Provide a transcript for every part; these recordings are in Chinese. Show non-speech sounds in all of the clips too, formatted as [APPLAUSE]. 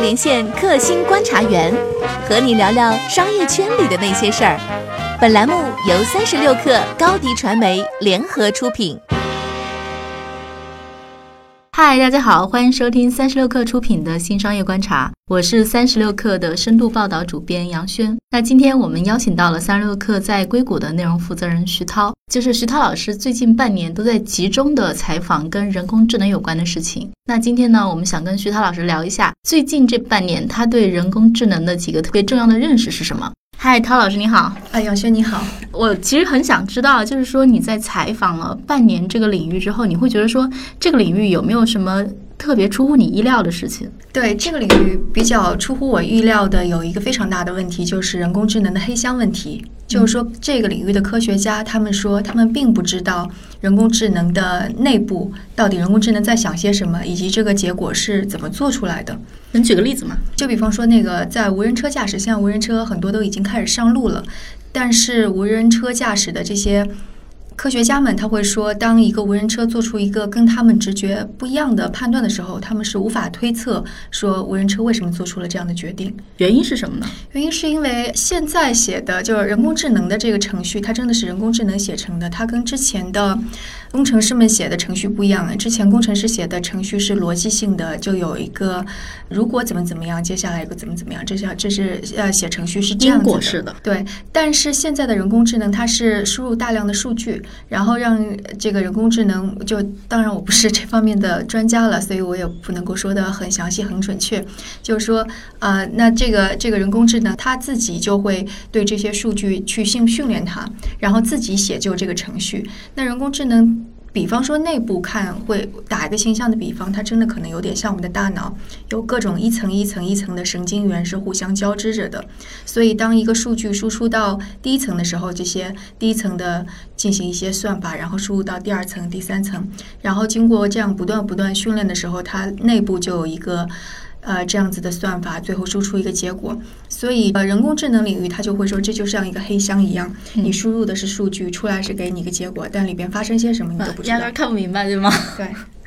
连线克星观察员，和你聊聊商业圈里的那些事儿。本栏目由三十六氪高低传媒联合出品。嗨，大家好，欢迎收听三十六克出品的新商业观察，我是三十六克的深度报道主编杨轩。那今天我们邀请到了三十六克在硅谷的内容负责人徐涛，就是徐涛老师最近半年都在集中的采访跟人工智能有关的事情。那今天呢，我们想跟徐涛老师聊一下最近这半年他对人工智能的几个特别重要的认识是什么。嗨，涛老师你好。哎，杨轩你好。我其实很想知道，就是说你在采访了半年这个领域之后，你会觉得说这个领域有没有什么特别出乎你意料的事情？对这个领域比较出乎我意料的有一个非常大的问题，就是人工智能的黑箱问题。就是说，这个领域的科学家他们说，他们并不知道人工智能的内部到底人工智能在想些什么，以及这个结果是怎么做出来的。能举个例子吗？就比方说，那个在无人车驾驶，现在无人车很多都已经开始上路了，但是无人车驾驶的这些。科学家们他会说，当一个无人车做出一个跟他们直觉不一样的判断的时候，他们是无法推测说无人车为什么做出了这样的决定。原因是什么呢？原因是因为现在写的就是人工智能的这个程序，它真的是人工智能写成的，它跟之前的工程师们写的程序不一样。之前工程师写的程序是逻辑性的，就有一个如果怎么怎么样，接下来一个怎么怎么样，这是这是呃写程序是这样子的。对，但是现在的人工智能它是输入大量的数据。然后让这个人工智能，就当然我不是这方面的专家了，所以我也不能够说的很详细、很准确。就是说，啊，那这个这个人工智能，它自己就会对这些数据去训训练它，然后自己写就这个程序。那人工智能。比方说，内部看会打一个形象的比方，它真的可能有点像我们的大脑，有各种一层一层一层的神经元是互相交织着的。所以，当一个数据输出到第一层的时候，这些第一层的进行一些算法，然后输入到第二层、第三层，然后经过这样不断不断训练的时候，它内部就有一个。呃，这样子的算法最后输出一个结果，所以呃，人工智能领域它就会说，这就像一个黑箱一样，你输入的是数据，出来是给你一个结果，但里边发生些什么你都不知道，压根看不明白，对吗？对。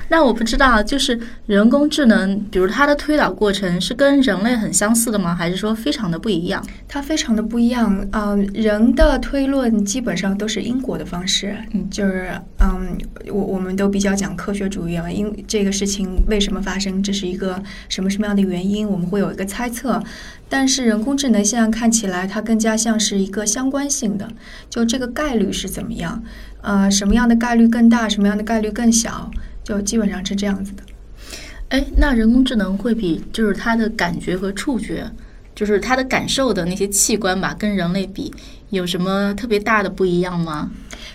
那我不知道，就是人工智能，比如它的推导过程是跟人类很相似的吗？还是说非常的不一样？它非常的不一样。嗯，人的推论基本上都是因果的方式，嗯，就是嗯，我我们都比较讲科学主义啊，因这个事情为什么发生，这是一个什么什么样的原因，我们会有一个猜测。但是人工智能现在看起来，它更加像是一个相关性的，就这个概率是怎么样？呃，什么样的概率更大，什么样的概率更小？就基本上是这样子的，哎，那人工智能会比就是它的感觉和触觉，就是它的感受的那些器官吧，跟人类比有什么特别大的不一样吗？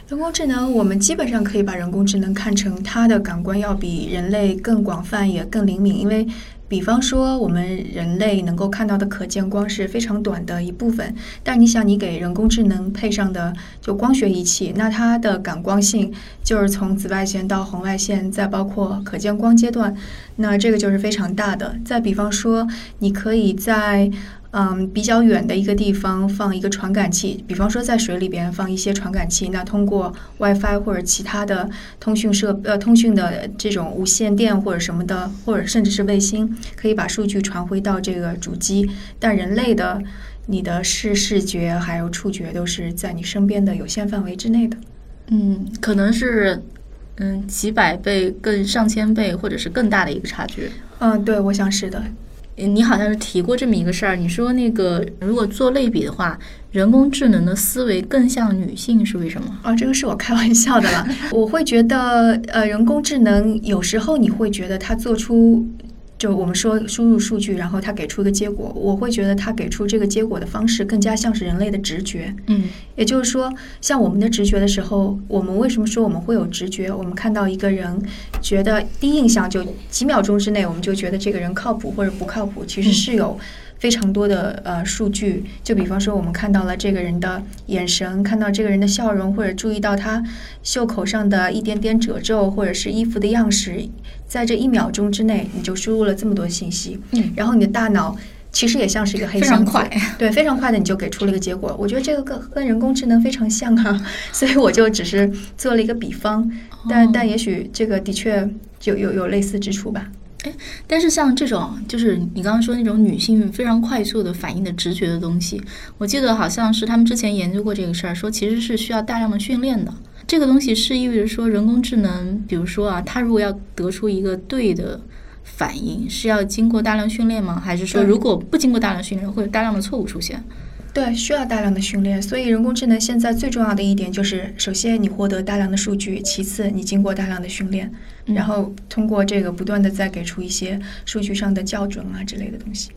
人工智能，我们基本上可以把人工智能看成它的感官要比人类更广泛，也更灵敏，因为。比方说，我们人类能够看到的可见光是非常短的一部分，但你想，你给人工智能配上的就光学仪器，那它的感光性就是从紫外线到红外线，再包括可见光阶段，那这个就是非常大的。再比方说，你可以在。嗯，比较远的一个地方放一个传感器，比方说在水里边放一些传感器，那通过 WiFi 或者其他的通讯设呃通讯的这种无线电或者什么的，或者甚至是卫星，可以把数据传回到这个主机。但人类的你的视视觉还有触觉都是在你身边的有限范围之内的。嗯，可能是嗯几百倍、更上千倍，或者是更大的一个差距。嗯，对，我想是的。你好像是提过这么一个事儿，你说那个如果做类比的话，人工智能的思维更像女性是为什么？啊，这个是我开玩笑的了。我会觉得，呃，人工智能有时候你会觉得它做出。就我们说输入数据，然后它给出一个结果，我会觉得它给出这个结果的方式更加像是人类的直觉。嗯，也就是说，像我们的直觉的时候，我们为什么说我们会有直觉？我们看到一个人，觉得第一印象就几秒钟之内，我们就觉得这个人靠谱或者不靠谱，其实是有。非常多的呃数据，就比方说我们看到了这个人的眼神，看到这个人的笑容，或者注意到他袖口上的一点点褶皱，或者是衣服的样式，在这一秒钟之内，你就输入了这么多信息。嗯，然后你的大脑其实也像是一个黑箱子，对，非常快的你就给出了一个结果。我觉得这个跟跟人工智能非常像啊，[LAUGHS] 所以我就只是做了一个比方，但但也许这个的确有有有类似之处吧。哎，但是像这种，就是你刚刚说那种女性非常快速的反应的直觉的东西，我记得好像是他们之前研究过这个事儿，说其实是需要大量的训练的。这个东西是意味着说，人工智能，比如说啊，它如果要得出一个对的反应，是要经过大量训练吗？还是说，如果不经过大量训练，会有大量的错误出现？对，需要大量的训练。所以人工智能现在最重要的一点就是，首先你获得大量的数据，其次你经过大量的训练，嗯然后通过这个不断的再给出一些数据上的校准啊之类的东西。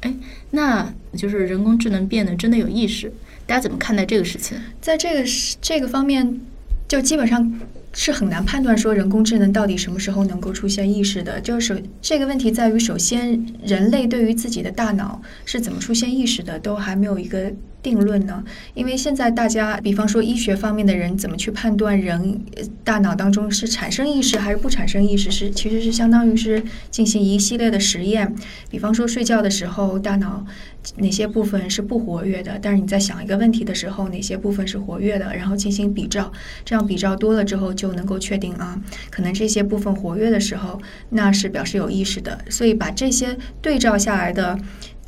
哎，那就是人工智能变得真的有意识，大家怎么看待这个事情？在这个是这个方面，就基本上是很难判断说人工智能到底什么时候能够出现意识的。就是这个问题在于，首先人类对于自己的大脑是怎么出现意识的，都还没有一个定论呢。因为现在大家，比方说医学方面的人怎么去判断人呃大脑当中是产生意识还是不产生意识，是其实是相当于是进行一系列的实验。比方说睡觉的时候，大脑哪些部分是不活跃的，但是你在想一个问题的时候，哪些部分是活跃的，然后进行比照，这样比照多了之后，就能够确定啊，可能这些部分活跃的时候，那是表示有意识的。所以把这些对照下来的。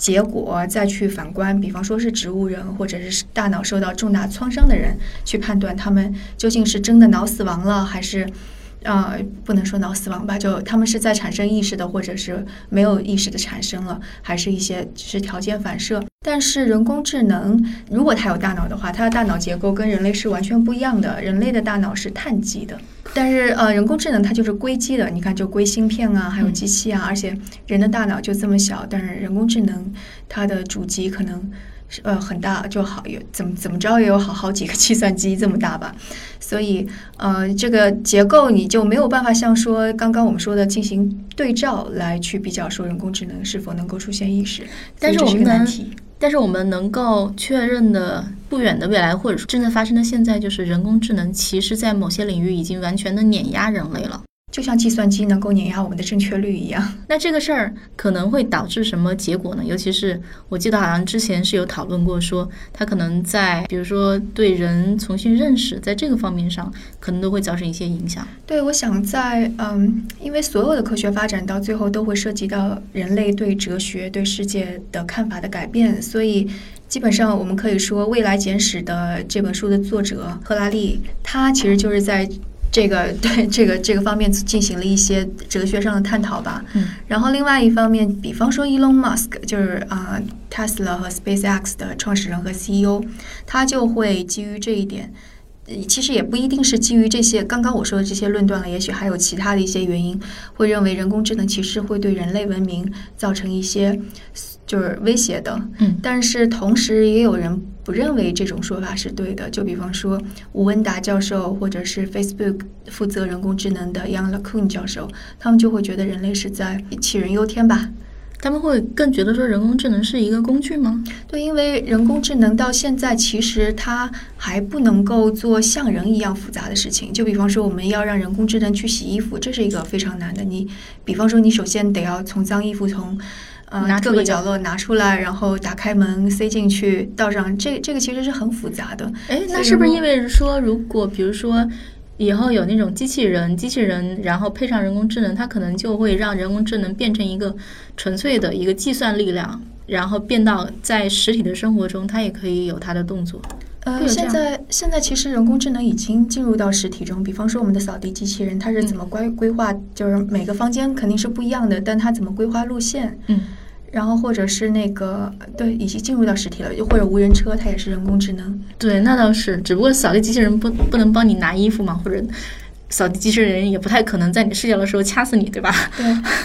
结果再去反观，比方说是植物人或者是大脑受到重大创伤的人，去判断他们究竟是真的脑死亡了，还是呃，不能说脑死亡吧，就他们是在产生意识的，或者是没有意识的产生了，还是一些只是条件反射。但是人工智能，如果它有大脑的话，它的大脑结构跟人类是完全不一样的。人类的大脑是碳基的，但是呃，人工智能它就是硅基的。你看，就硅芯片啊，还有机器啊，而且人的大脑就这么小，但是人工智能它的主机可能。呃，很大就好，有怎么怎么着也有好好几个计算机这么大吧，所以呃，这个结构你就没有办法像说刚刚我们说的进行对照来去比较说人工智能是否能够出现意识，但是我们难题。但是我们能够确认的不远的未来，或者说正在发生的现在，就是人工智能其实在某些领域已经完全的碾压人类了。就像计算机能够碾压我们的正确率一样。[LAUGHS] 那这个事儿可能会导致什么结果呢？尤其是我记得好像之前是有讨论过说，它可能在比如说对人重新认识，在这个方面上，可能都会造成一些影响。对，我想在嗯，因为所有的科学发展到最后都会涉及到人类对哲学、对世界的看法的改变，所以基本上我们可以说，《未来简史》的这本书的作者赫拉利，他其实就是在。这个 [LAUGHS] 对这个这个方面进行了一些哲学上的探讨吧。嗯，然后另外一方面，比方说 Elon Musk 就是啊、Tesla 和 SpaceX 的创始人和 CEO，他就会基于这一点。呃其实也不一定是基于这些刚刚我说的这些论断了，也许还有其他的一些原因，会认为人工智能其实会对人类文明造成一些就是威胁的。嗯但是同时也有人不认为这种说法是对的，就比方说吴文达教授或者是 Facebook 负责人工智能的 Yang LeCun 教授，他们就会觉得人类是在杞人忧天吧。他们会更觉得说人工智能是一个工具吗？对，因为人工智能到现在其实它还不能够做像人一样复杂的事情。就比方说，我们要让人工智能去洗衣服，这是一个非常难的。你比方说，你首先得要从脏衣服从呃拿出一个各个角落拿出来，然后打开门塞进去，倒上，这这个其实是很复杂的。哎，那是不是意味着说，如果比如说以后有那种机器人，机器人然后配上人工智能，它可能就会让人工智能变成一个纯粹的一个计算力量，然后变到在实体的生活中，它也可以有它的动作。呃，现在现在其实人工智能已经进入到实体中，比方说我们的扫地机器人，它是怎么规规划？就是每个房间肯定是不一样的，但它怎么规划路线？嗯，然后或者是那个对，已经进入到实体了，又或者无人车，它也是人工智能。对，那倒是，只不过扫地机器人不不能帮你拿衣服嘛，或者扫地机器人也不太可能在你睡觉的时候掐死你，对吧？对，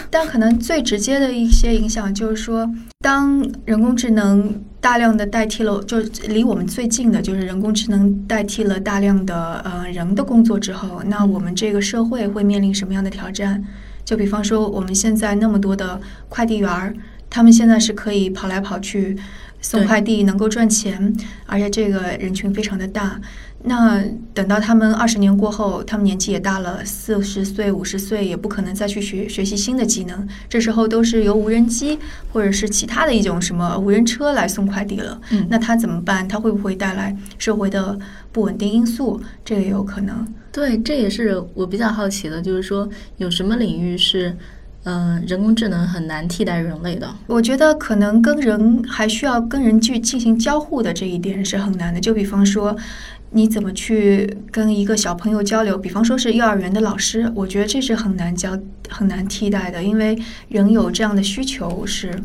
但可能最直接的一些影响就是说，当人工智能大量的代替了，就离我们最近的就是人工智能代替了大量的呃人的工作之后，那我们这个社会会面临什么样的挑战？就比方说，我们现在那么多的快递员儿，他们现在是可以跑来跑去送快递，能够赚钱，而且这个人群非常的大。那等到他们二十年过后，他们年纪也大了，四十岁、五十岁，也不可能再去学学习新的技能。这时候都是由无人机或者是其他的一种什么无人车来送快递了。嗯那他怎么办？他会不会带来社会的不稳定因素？这个也有可能。对，这也是我比较好奇的，就是说有什么领域是，呃，人工智能很难替代人类的。我觉得可能跟人还需要跟人去进行交互的这一点是很难的。就比方说，你怎么去跟一个小朋友交流？比方说是幼儿园的老师，我觉得这是很难教、很难替代的，因为人有这样的需求是，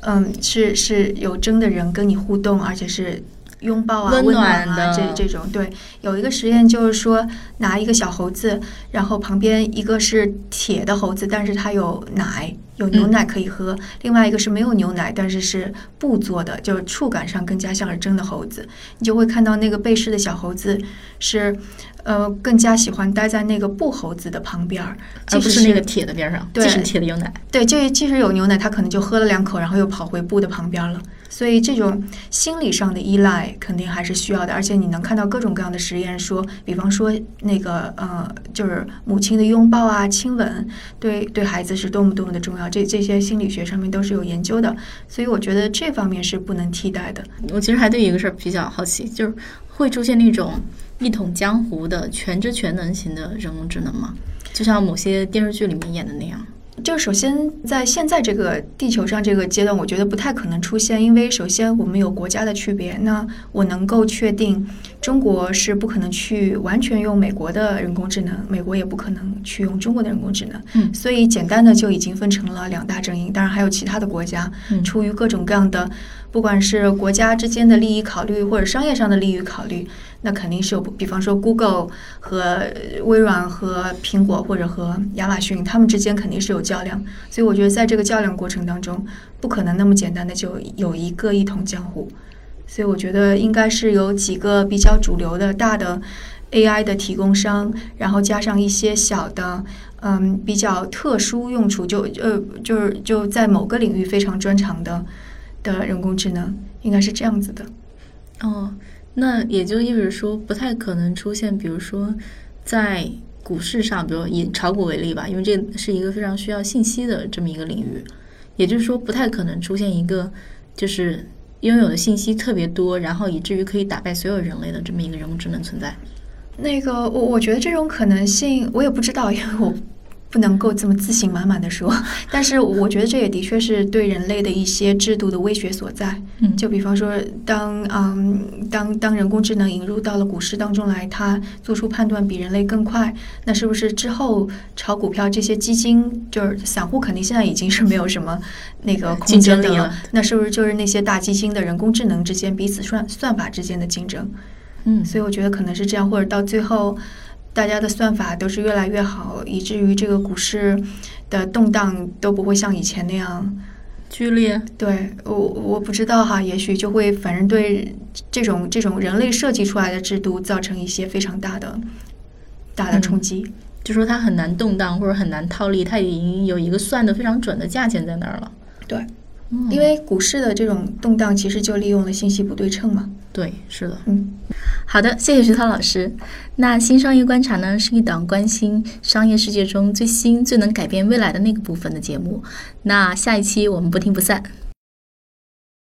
嗯，是是有真的人跟你互动，而且是。拥抱啊，温暖啊，这这种。对，有一个实验就是说，拿一个小猴子，然后旁边一个是铁的猴子，但是它有奶，有牛奶可以喝；另外一个是没有牛奶，但是是布做的，就是触感上更加像是真的猴子。你就会看到那个被试的小猴子是，呃，更加喜欢待在那个布猴子的旁边，而不是那个铁的边上。即使铁的有奶，对，就即使有牛奶，它可能就喝了两口，然后又跑回布的旁边了。所以这种心理上的依赖肯定还是需要的，而且你能看到各种各样的实验，说，比方说那个呃，就是母亲的拥抱啊、亲吻，对对孩子是多么多么的重要。这这些心理学上面都是有研究的，所以我觉得这方面是不能替代的。我其实还对一个事儿比较好奇，就是会出现那种一统江湖的全知全能型的人工智能吗？就像某些电视剧里面演的那样。就首先在现在这个地球上这个阶段，我觉得不太可能出现，因为首先我们有国家的区别。那我能够确定，中国是不可能去完全用美国的人工智能，美国也不可能去用中国的人工智能。嗯，所以简单的就已经分成了两大阵营。当然还有其他的国家，出于各种各样的，不管是国家之间的利益考虑，或者商业上的利益考虑。那肯定是有，比方说 Google 和微软和苹果或者和亚马逊，他们之间肯定是有较量。所以我觉得在这个较量过程当中，不可能那么简单的就有一个一统江湖。所以我觉得应该是有几个比较主流的大的 AI 的提供商，然后加上一些小的，嗯，比较特殊用处，就呃就是就在某个领域非常专长的的人工智能，应该是这样子的。哦。那也就意味着说，不太可能出现，比如说，在股市上，比如以炒股为例吧，因为这是一个非常需要信息的这么一个领域，也就是说，不太可能出现一个就是拥有的信息特别多，然后以至于可以打败所有人类的这么一个人工智能存在。那个，我我觉得这种可能性，我也不知道，因为我。不能够这么自信满满的说，但是我觉得这也的确是对人类的一些制度的威胁所在。嗯，就比方说，当嗯当当人工智能引入到了股市当中来，它做出判断比人类更快，那是不是之后炒股票这些基金就是散户肯定现在已经是没有什么那个空间的了？那是不是就是那些大基金的人工智能之间彼此算算法之间的竞争？嗯，所以我觉得可能是这样，或者到最后。大家的算法都是越来越好，以至于这个股市的动荡都不会像以前那样剧烈。对我我不知道哈，也许就会反正对这种这种人类设计出来的制度造成一些非常大的大的冲击。就说它很难动荡或者很难套利，它已经有一个算的非常准的价钱在那儿了。对，因为股市的这种动荡其实就利用了信息不对称嘛。对，是的，嗯。好的，谢谢徐涛老师。那新商业观察呢，是一档关心商业世界中最新、最能改变未来的那个部分的节目。那下一期我们不听不散。